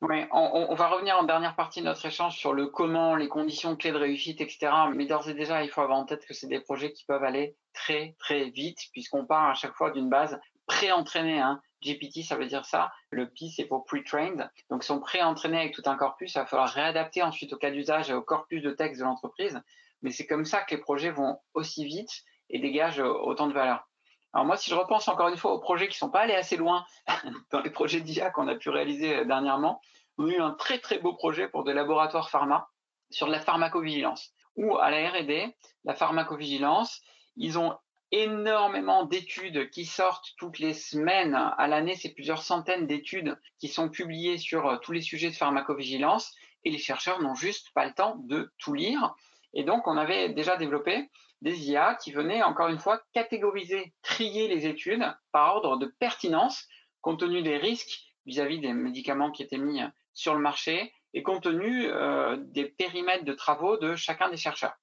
Oui, on, va revenir en dernière partie de notre échange sur le comment, les conditions clés de réussite, etc. Mais d'ores et déjà, il faut avoir en tête que c'est des projets qui peuvent aller très très vite, puisqu'on part à chaque fois d'une base pré-entraînée. Hein. GPT, ça veut dire ça. Le P, c'est pour pre-trained. Donc, ils sont pré-entraînés avec tout un corpus. Il va falloir réadapter ensuite au cas d'usage et au corpus de texte de l'entreprise mais c'est comme ça que les projets vont aussi vite et dégagent autant de valeur. Alors moi, si je repense encore une fois aux projets qui ne sont pas allés assez loin dans les projets d'IA qu'on a pu réaliser euh, dernièrement, on a eu un très très beau projet pour des laboratoires pharma sur la pharmacovigilance. Ou à la R&D, la pharmacovigilance, ils ont énormément d'études qui sortent toutes les semaines. À l'année, c'est plusieurs centaines d'études qui sont publiées sur euh, tous les sujets de pharmacovigilance et les chercheurs n'ont juste pas le temps de tout lire. Et donc, on avait déjà développé des IA qui venaient, encore une fois, catégoriser, trier les études par ordre de pertinence, compte tenu des risques vis-à-vis des médicaments qui étaient mis sur le marché et compte tenu euh, des périmètres de travaux de chacun des chercheurs.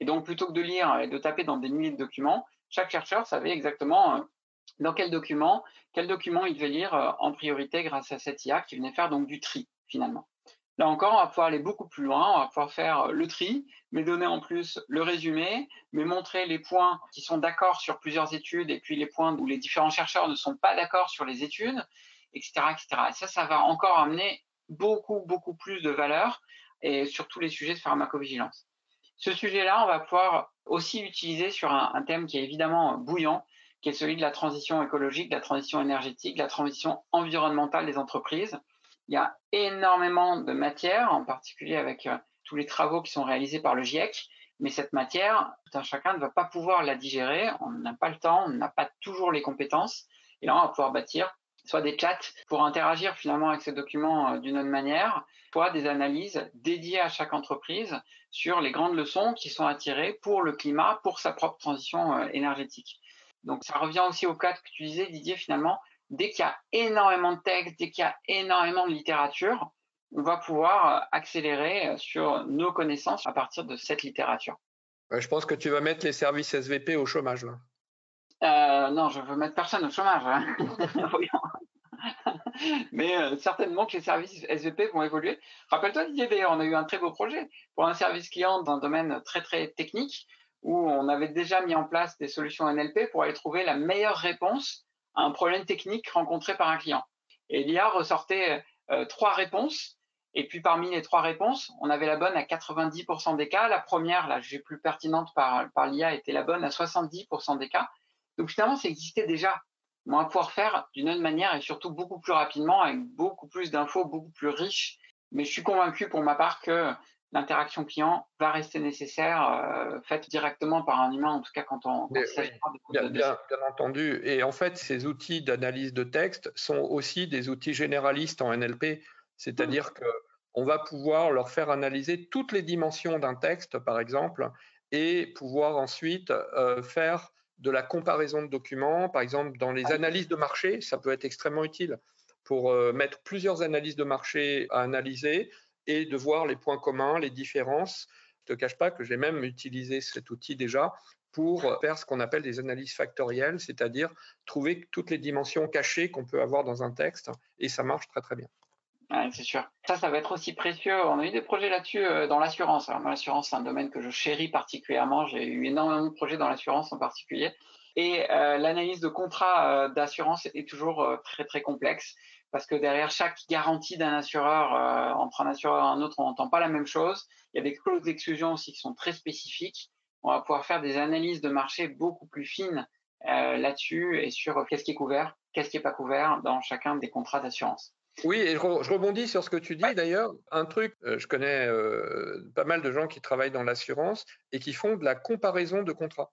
Et donc, plutôt que de lire et de taper dans des milliers de documents, chaque chercheur savait exactement euh, dans quel document, quel document il devait lire euh, en priorité grâce à cette IA qui venait faire donc du tri finalement. Là encore, on va pouvoir aller beaucoup plus loin, on va pouvoir faire le tri, mais donner en plus le résumé, mais montrer les points qui sont d'accord sur plusieurs études et puis les points où les différents chercheurs ne sont pas d'accord sur les études, etc., etc. Et ça, ça va encore amener beaucoup, beaucoup plus de valeur et sur tous les sujets de pharmacovigilance. Ce sujet-là, on va pouvoir aussi utiliser sur un, un thème qui est évidemment bouillant, qui est celui de la transition écologique, de la transition énergétique, de la transition environnementale des entreprises. Il y a énormément de matière, en particulier avec euh, tous les travaux qui sont réalisés par le GIEC, Mais cette matière, tout un chacun ne va pas pouvoir la digérer, on n'a pas le temps, on n'a pas toujours les compétences. Et là, on va pouvoir bâtir soit des chats pour interagir finalement avec ces documents euh, d'une autre manière, soit des analyses dédiées à chaque entreprise sur les grandes leçons qui sont attirées pour le climat, pour sa propre transition euh, énergétique. Donc ça revient aussi au cadre que tu disais, Didier, finalement, dès qu'il y a énormément de textes, dès qu'il y a énormément de littérature, on va pouvoir euh, accélérer sur nos connaissances à partir de cette littérature. je pense que tu vas mettre les services SVP au chômage là. Euh, non, je veux mettre personne au chômage. Hein. Mais euh, certainement que les services SVP vont évoluer. Rappelle-toi, Didier, d'ailleurs, on a eu un très beau projet pour un service client dans un domaine très, très technique où on avait déjà mis en place des solutions NLP pour aller trouver la meilleure réponse un problème technique rencontré par un client. Et l'IA ressortait euh, trois réponses. Et puis parmi les trois réponses, on avait la bonne à 90% des cas. La première, la plus pertinente par, par l'IA, était la bonne à 70% des cas. Donc finalement, ça existait déjà. On va pouvoir faire d'une autre manière et surtout beaucoup plus rapidement avec beaucoup plus d'infos, beaucoup plus riches. Mais je suis convaincu pour ma part que l'interaction client va rester nécessaire, euh, faite directement par un humain, en tout cas quand on, s'agit bien, bien, entendu. Et en fait, ces outils d'analyse de texte sont aussi des outils généralistes en NLP, c'est-à-dire qu'on que on va pouvoir leur faire analyser toutes les dimensions d'un texte, par exemple, et pouvoir ensuite euh, faire de la comparaison de documents. Par exemple, dans les analyses de marché, ça peut être extrêmement utile pour euh, mettre plusieurs analyses de marché à analyser et de voir les points communs, les différences. Je ne te cache pas que j'ai même utilisé cet outil déjà pour faire ce qu'on appelle des analyses factorielles, c'est-à-dire trouver toutes les dimensions cachées qu'on peut avoir dans un texte, et ça marche très très bien c'est sûr. Ça, ça va être aussi précieux. On a eu des projets là-dessus euh, dans l'assurance. Alors, l'assurance, c'est un domaine que je chéris particulièrement. J'ai eu énormément de projets dans l'assurance en particulier. Et euh, l'analyse de contrat euh, d'assurance est toujours très, très complexe parce que derrière chaque garantie d'un assureur, entre un assureur et un autre, on n'entend pas la même chose. Il y a des clauses d'exclusion aussi qui sont très spécifiques. On va pouvoir faire des analyses de marché beaucoup plus fines là-dessus et sur qu'est-ce qui est couvert, qu'est-ce qui n'est pas couvert dans chacun des contrats d'assurance. Oui, et je, rebondis sur ce que tu dis d'ailleurs. Un truc, euh, je connais euh, pas mal de gens qui travaillent dans l'assurance et qui font de la comparaison de contrats.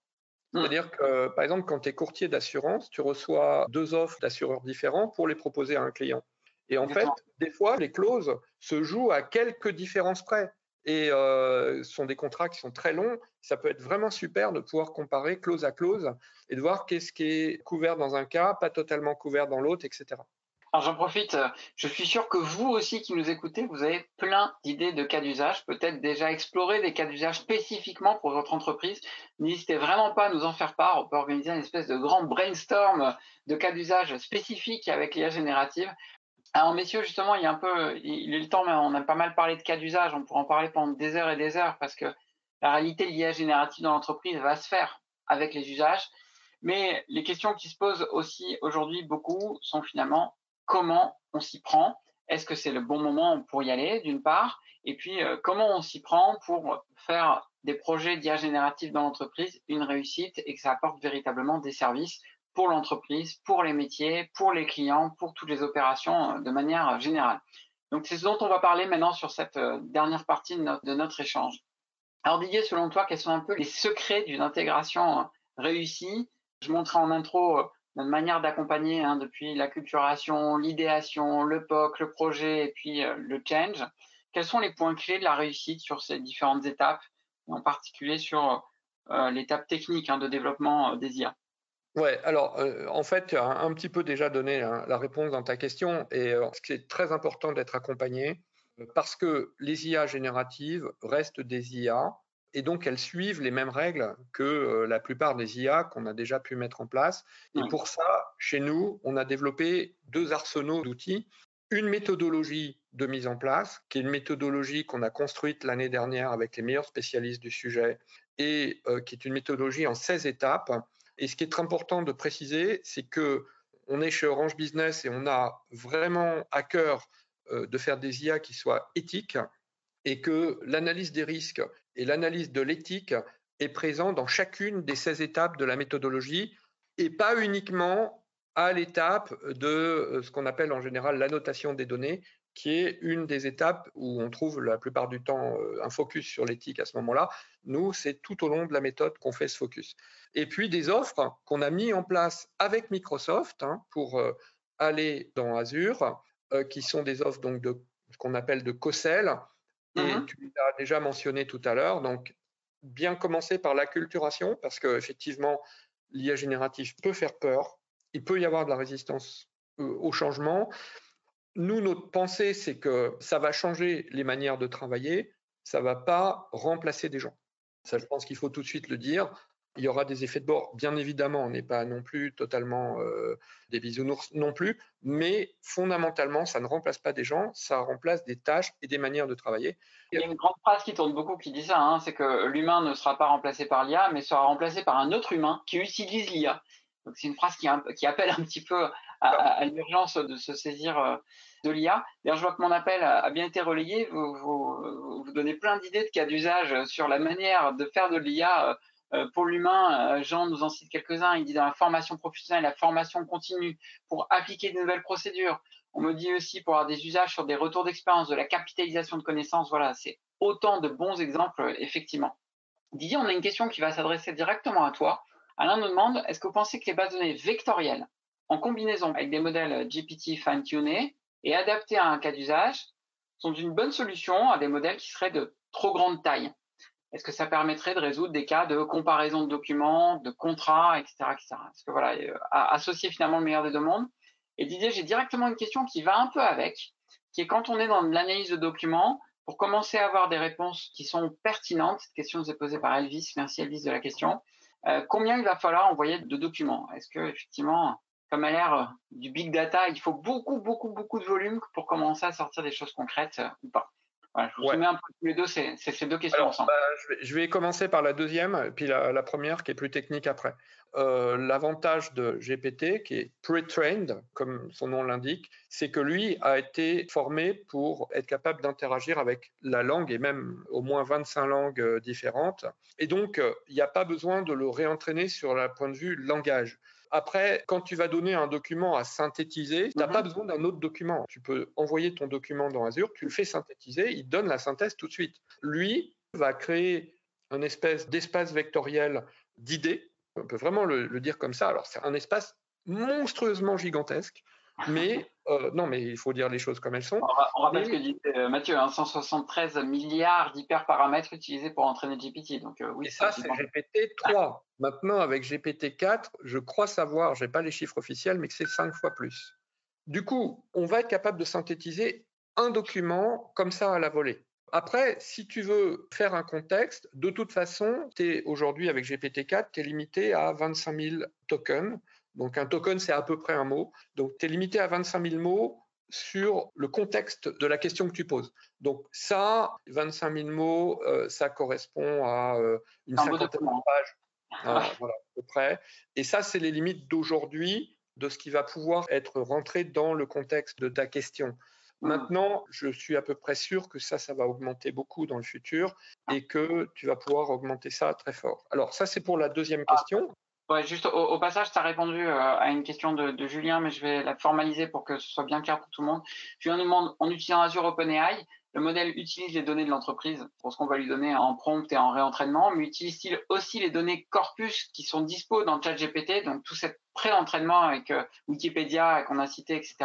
Mmh. C'est-à-dire que, par exemple, quand tu es courtier d'assurance, tu reçois deux offres d'assureurs différents pour les proposer à un client. Et en fait, des fois, les clauses se jouent à quelques différences près. Et euh, ce sont des contrats qui sont très longs. Ça peut être vraiment super de pouvoir comparer clause à clause et de voir qu'est-ce qui est couvert dans un cas, pas totalement couvert dans l'autre, etc. Alors j'en profite, euh, je suis sûr que vous aussi qui nous écoutez, vous avez plein d'idées de cas d'usage, peut-être déjà explorer des cas d'usage spécifiquement pour votre entreprise. N'hésitez vraiment pas à nous en faire part, on peut organiser une espèce de grand brainstorm de cas d'usage spécifiques avec l'IA générative. Alors messieurs, justement, il y a un peu, il est le temps, mais on a pas mal parlé de cas d'usage, on pourrait en parler pendant des heures et des heures parce que la réalité, l'IA générative dans l'entreprise va se faire avec les usages. Mais les questions qui se posent aussi aujourd'hui beaucoup sont finalement comment on s'y prend. Est-ce que c'est le bon moment pour y aller, d'une part Et puis, euh, comment on s'y prend pour faire des projets d'IA dans l'entreprise une réussite et que ça apporte véritablement des services pour l'entreprise, pour les métiers, pour les clients, pour toutes les opérations euh, de manière générale. Donc, c'est ce dont on va parler maintenant sur cette euh, dernière partie de notre, de notre échange. Alors, Didier, selon toi, quels sont un peu les secrets d'une intégration réussie? Je montrais en intro notre manière d'accompagner hein, depuis la culturation, l'idéation, le POC, le projet et puis euh, le change. Quels sont les points clés de la réussite sur ces différentes étapes, en particulier sur euh, l'étape technique hein, de développement euh, des IA Ouais, alors en fait, tu as un, petit peu déjà donné la réponse dans ta question, et c'est très important d'être accompagné parce que les IA génératives restent des IA et donc elles suivent les mêmes règles que euh, la plupart des IA qu'on a déjà pu mettre en place. Et pour ça, chez nous, on a développé deux arsenaux d'outils. Une méthodologie de mise en place, qui est une méthodologie qu'on a construite l'année dernière avec les meilleurs spécialistes du sujet, et euh, qui est une méthodologie en 16 étapes. Et ce qui est très important de préciser, c'est que on est chez Orange Business et on a vraiment à cœur euh, de faire des IA qui soient éthiques et que l'analyse des risques et l'analyse de l'éthique est présent dans chacune des 16 étapes de la méthodologie et pas uniquement à l'étape de euh, ce qu'on appelle en général l'annotation des données, qui est une des étapes où on trouve la plupart du temps un focus sur l'éthique à ce moment-là. Nous, c'est tout au long de la méthode qu'on fait ce focus. Et puis des offres qu'on a mis en place avec Microsoft hein, pour aller dans Azure, qui sont des offres donc de ce qu'on appelle de COSEL. Et mmh tu l'as déjà mentionné tout à l'heure. Donc, bien commencer par l'acculturation, parce qu'effectivement, l'IA générative peut faire peur. Il peut y avoir de la résistance au changement. Nous, notre pensée, c'est que ça va changer les manières de travailler, ça ne va pas remplacer des gens. Ça, je pense qu'il faut tout de suite le dire. Il y aura des effets de bord, bien évidemment, on n'est pas non plus totalement euh, des bisounours non plus, mais fondamentalement, ça ne remplace pas des gens, ça remplace des tâches et des manières de travailler. Il y a une grande phrase qui tourne beaucoup qui dit ça, hein, c'est que l'humain ne sera pas remplacé par l'IA, mais sera remplacé par un autre humain qui utilise l'IA. Donc c'est une phrase qui, qui, appelle un petit peu à, l'urgence de se saisir euh, de l'IA. D'ailleurs, je vois que mon appel a bien été relayé. Vous, vous, vous donnez plein d'idées de cas d'usage sur la manière de faire de l'IA euh, pour l'humain, euh, Jean nous en cite quelques-uns. Il dit dans la formation professionnelle, la formation continue pour appliquer de nouvelles procédures. On me dit aussi pour avoir des usages sur des retours d'expérience, de la capitalisation de connaissances. Voilà, c'est autant de bons exemples, effectivement. Didier, on a une question qui va s'adresser directement à toi. Alain nous demande, est-ce que vous pensez que les bases de données vectorielles, en combinaison avec des modèles GPT fine-tunés et adaptés à un cas d'usage, sont une bonne solution à des modèles qui seraient de trop grande taille? Est-ce que ça permettrait de résoudre des cas de comparaison de documents, de contrats, etc. etc. Est-ce que voilà, euh, associer finalement le meilleur des deux mondes Et Didier, j'ai directement une question qui va un peu avec, qui est quand on est dans l'analyse de documents, pour commencer à avoir des réponses qui sont pertinentes, cette question nous est posée par Elvis, merci Elvis de la question, euh, combien il va falloir envoyer de documents? Est-ce que effectivement, comme à l'ère du big data, il faut beaucoup, beaucoup, beaucoup de volume pour commencer à sortir des choses concrètes euh, ou pas? Je vous mets un peu tous les deux, c'est ces deux questions ensemble. Bah, je, vais, commencer par la deuxième, puis la, première qui est plus technique après. Euh, l'avantage de GPT, qui est pre-trained, comme son nom l'indique, c'est que lui a été formé pour être capable d'interagir avec la langue et même au moins 25 langues euh, différentes. Et donc, euh, il n'y a pas besoin de le réentraîner sur le point de vue langage. Après, quand tu vas donner un document à synthétiser, tu n'as pas mhm. besoin d'un autre document. Tu peux envoyer ton document dans Azure, tu le fais synthétiser, il donne la synthèse tout de suite. Lui va créer un espèce d'espace vectoriel d'idées. On peut vraiment le, dire comme ça. Alors, c'est un espace monstrueusement gigantesque, mais euh, non, mais il faut dire les choses comme elles sont. On, rappelle ce que dit euh, Mathieu, 173 hein, milliards d'hyperparamètres utilisés pour entraîner GPT. Donc, euh, oui, et ça, c'est GPT 3. Maintenant, avec GPT 4, je crois savoir, je n'ai pas les chiffres officiels, mais que c'est 5 fois plus. Du coup, on va être capable de synthétiser un document comme ça à la volée. Après, si tu veux faire un contexte, de toute façon, aujourd'hui avec GPT-4, tu es limité à 25 000 tokens. Donc un token, c'est à peu près un mot. Donc tu es limité à 25 000 mots sur le contexte de la question que tu poses. Donc ça, 25 000 mots, euh, ça correspond à euh, une cinquantaine de pages. Ah, voilà, à peu près. Et ça, c'est les limites d'aujourd'hui de ce qui va pouvoir être rentré dans le contexte de ta question. Mmh. Maintenant, je suis à peu près sûr que ça, ça va augmenter beaucoup dans le futur et que tu vas pouvoir augmenter ça très fort. Alors, ça, c'est pour la deuxième ah. Question juste au, passage, tu as répondu euh, à une question de, Julien, mais je vais la formaliser pour que ce soit bien clair pour tout le monde. Julien nous demande, en utilisant Azure OpenAI, le modèle utilise les données de l'entreprise pour ce qu'on va lui donner en prompt et en réentraînement, mais utilise-t-il aussi les données corpus qui sont dispo dans ChatGPT, donc tout cet pré-entraînement avec euh, Wikipédia qu'on a cité, etc.,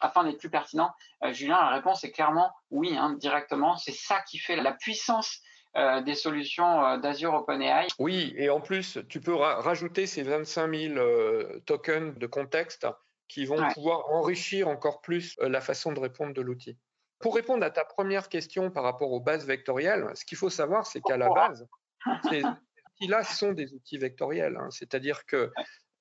afin d'être plus pertinent? Euh, Julien, la réponse est clairement oui, hein, directement. C'est ça qui fait la puissance euh, des solutions euh, d'Azure OpenAI. Oui, et en plus, tu peux rajouter ces 25 000 euh, tokens de contexte qui vont pouvoir enrichir encore plus la façon de répondre de l'outil. Pour répondre à ta première question par rapport aux bases vectorielles, ce qu'il faut savoir, c'est qu'à la base, ces outils-là sont des outils vectoriels. Hein. C'est-à-dire que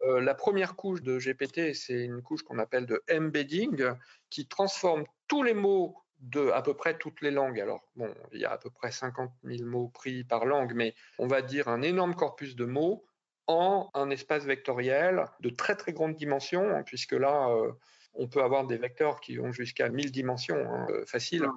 la première couche de GPT, c'est une couche qu'on appelle de embedding, qui transforme tous les mots de à peu près toutes les langues. Alors, bon, il y a à peu près 50 000 mots pris par langue, mais on va dire un énorme corpus de mots en un espace vectoriel de très très grande dimension, hein, puisque là, euh, on peut avoir des vecteurs qui ont jusqu'à 1000 dimensions hein, euh, faciles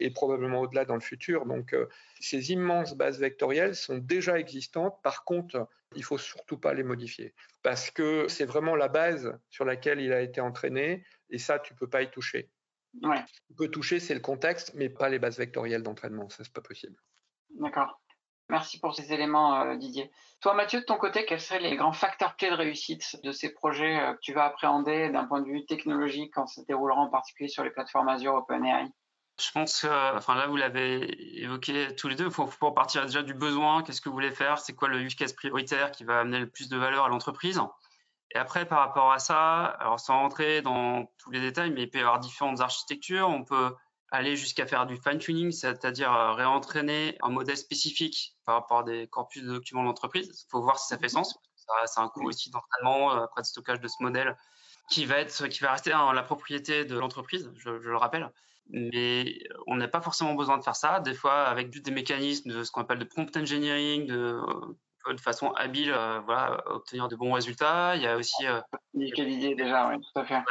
et probablement au-delà dans le futur. Donc, euh, ces immenses bases vectorielles sont déjà existantes. Par contre, il faut surtout pas les modifier parce que c'est vraiment la base sur laquelle il a été entraîné et ça, tu peux pas y toucher. Ouais. On peut toucher, c'est le contexte, mais pas les bases vectorielles d'entraînement. Ça, c'est pas possible. D'accord. Merci pour ces éléments, euh, Didier. Toi, Mathieu, de ton côté, quels seraient les grands facteurs clés de réussite de ces projets euh, que tu vas appréhender d'un point de vue technologique quand ça se déroulera en particulier sur les plateformes Azure OpenAI? Je pense que, enfin là, vous l'avez évoqué tous les deux, il faut, faut partir déjà du besoin, qu'est-ce que vous voulez faire, c'est quoi le use case prioritaire qui va amener le plus de valeur à l'entreprise? Et après, par rapport à ça, alors sans rentrer dans tous les détails, mais il peut y avoir différentes architectures. On peut aller jusqu'à faire du fine-tuning, c'est-à-dire euh, réentraîner un modèle spécifique par rapport à des corpus de documents de l'entreprise. Il faut voir si ça fait sens. C'est un coût aussi d'entraînement, euh, après de stockage de ce modèle, qui va, être, qui va rester dans la propriété de l'entreprise, je, le rappelle. Mais on n'a pas forcément besoin de faire ça. Des fois, avec des mécanismes de ce qu'on appelle de prompt engineering, de, de façon habile, euh, voilà, obtenir de bons résultats. Il y a aussi. Quelle idée déjà, oui, tout à fait.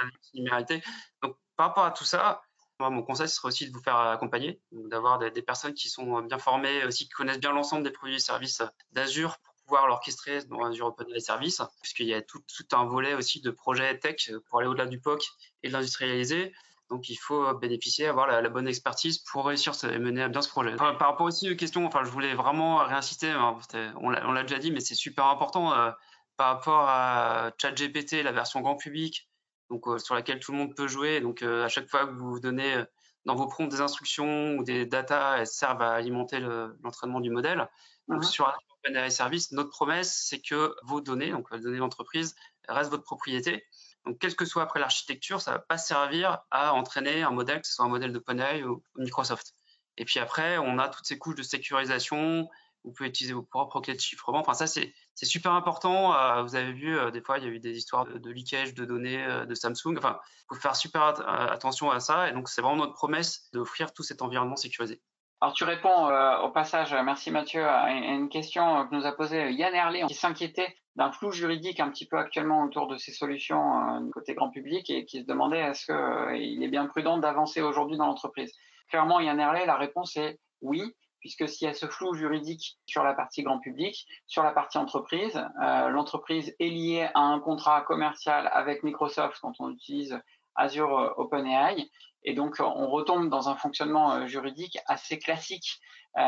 Donc, par rapport à tout ça, mon conseil serait aussi de vous faire accompagner, d'avoir des, personnes qui sont bien formées, aussi qui connaissent bien l'ensemble des produits et services d'Azure pour pouvoir l'orchestrer dans Azure OpenAI Service, puisqu'il y a tout, un volet aussi de projets tech pour aller au-delà du POC et de l'industrialiser. Donc, il faut bénéficier, avoir la, la bonne expertise pour réussir et mener à bien ce projet. par rapport aussi aux questions, enfin, je voulais vraiment réinsister, hein, on l'a déjà dit, mais c'est super important euh, par rapport à ChatGPT, la version grand public, donc euh, sur laquelle tout le monde peut jouer. Donc euh, à chaque fois que vous donnez euh, dans vos prompts des instructions ou des datas, elles servent à alimenter l'entraînement du modèle. Donc, mmh sur OpenAI Service, notre promesse, c'est que vos données, donc les données d'entreprise, restent votre propriété. Donc, quelle que soit après l'architecture, ça ne va pas servir à entraîner un modèle, que ce soit un modèle d'OpenAI ou Microsoft. Et puis après, on a toutes ces couches de sécurisation, vous pouvez utiliser vos propres clés de chiffrement. Enfin, ça, c'est super important. Euh, vous avez vu, euh, des fois, il y a eu des histoires de, leakage de données euh, de Samsung. Enfin, il faut faire super attention à ça. Et donc, c'est vraiment notre promesse d'offrir tout cet environnement sécurisé. Alors, tu réponds au passage, merci Mathieu, à une question que nous a posée Yann Herlé, qui s'inquiétait d'un flou juridique un petit peu actuellement autour de ces solutions côté grand public et qui se demandait est-ce qu'il est bien prudent d'avancer aujourd'hui dans l'entreprise. Clairement, Yann Herlé, la réponse est oui puisque s'il y a ce flou juridique sur la partie grand public, sur la partie entreprise, euh, l'entreprise est liée à un contrat commercial avec Microsoft quand on utilise Azure euh, OpenAI, et donc on retombe dans un fonctionnement euh, juridique assez classique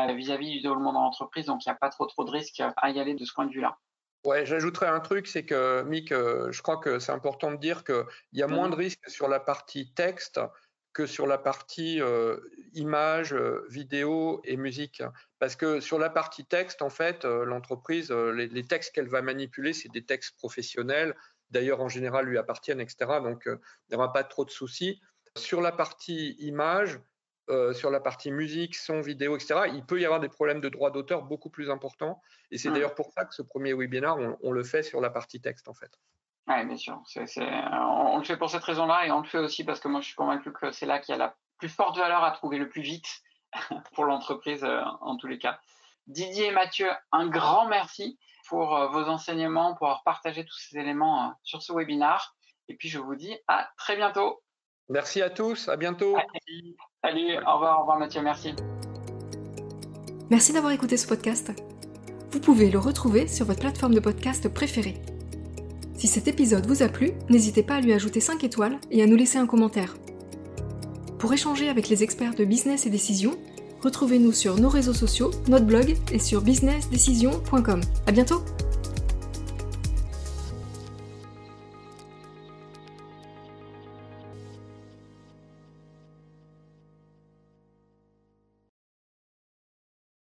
vis-à-vis du développement dans l'entreprise, donc il n'y a pas trop trop de risques à y aller de ce point de vue-là. Ouais, j'ajouterais un truc, c'est que Mick, je crois que c'est important de dire qu'il y a moins mmh. de risques sur la partie texte que sur la partie euh, image, euh, vidéo et musique. Parce que sur la partie texte, en fait, euh, l'entreprise, les, textes qu'elle va manipuler, c'est des textes professionnels, d'ailleurs en général lui appartiennent, etc. Donc il n'y aura pas trop de soucis. Sur la partie image, sur la partie musique, son, vidéo, etc., il peut y avoir des problèmes de droit d'auteur beaucoup plus importants. Et c'est mmh. d'ailleurs pour ça que ce premier webinaire, on le fait sur la partie texte, en fait. Oui, bien sûr. on, le fait pour cette raison-là et on le fait aussi parce que moi, je suis convaincu que c'est là qu'il y a la plus forte valeur à trouver le plus vite pour l'entreprise euh, en tous les cas. Didier et Mathieu, un grand merci pour euh, vos enseignements, pour avoir partagé tous ces éléments euh, sur ce webinaire. Et puis, je vous dis à très bientôt. Merci à tous. À bientôt. Salut. Au revoir. Au revoir, Mathieu. Merci. Merci d'avoir écouté ce podcast. Vous pouvez le retrouver sur votre plateforme de podcast préférée. Si cet épisode vous a plu, n'hésitez pas à lui ajouter 5 étoiles et à nous laisser un commentaire. Pour échanger avec les experts de business et décision, retrouvez-nous sur nos réseaux sociaux, notre blog et sur businessdecision.com. À bientôt!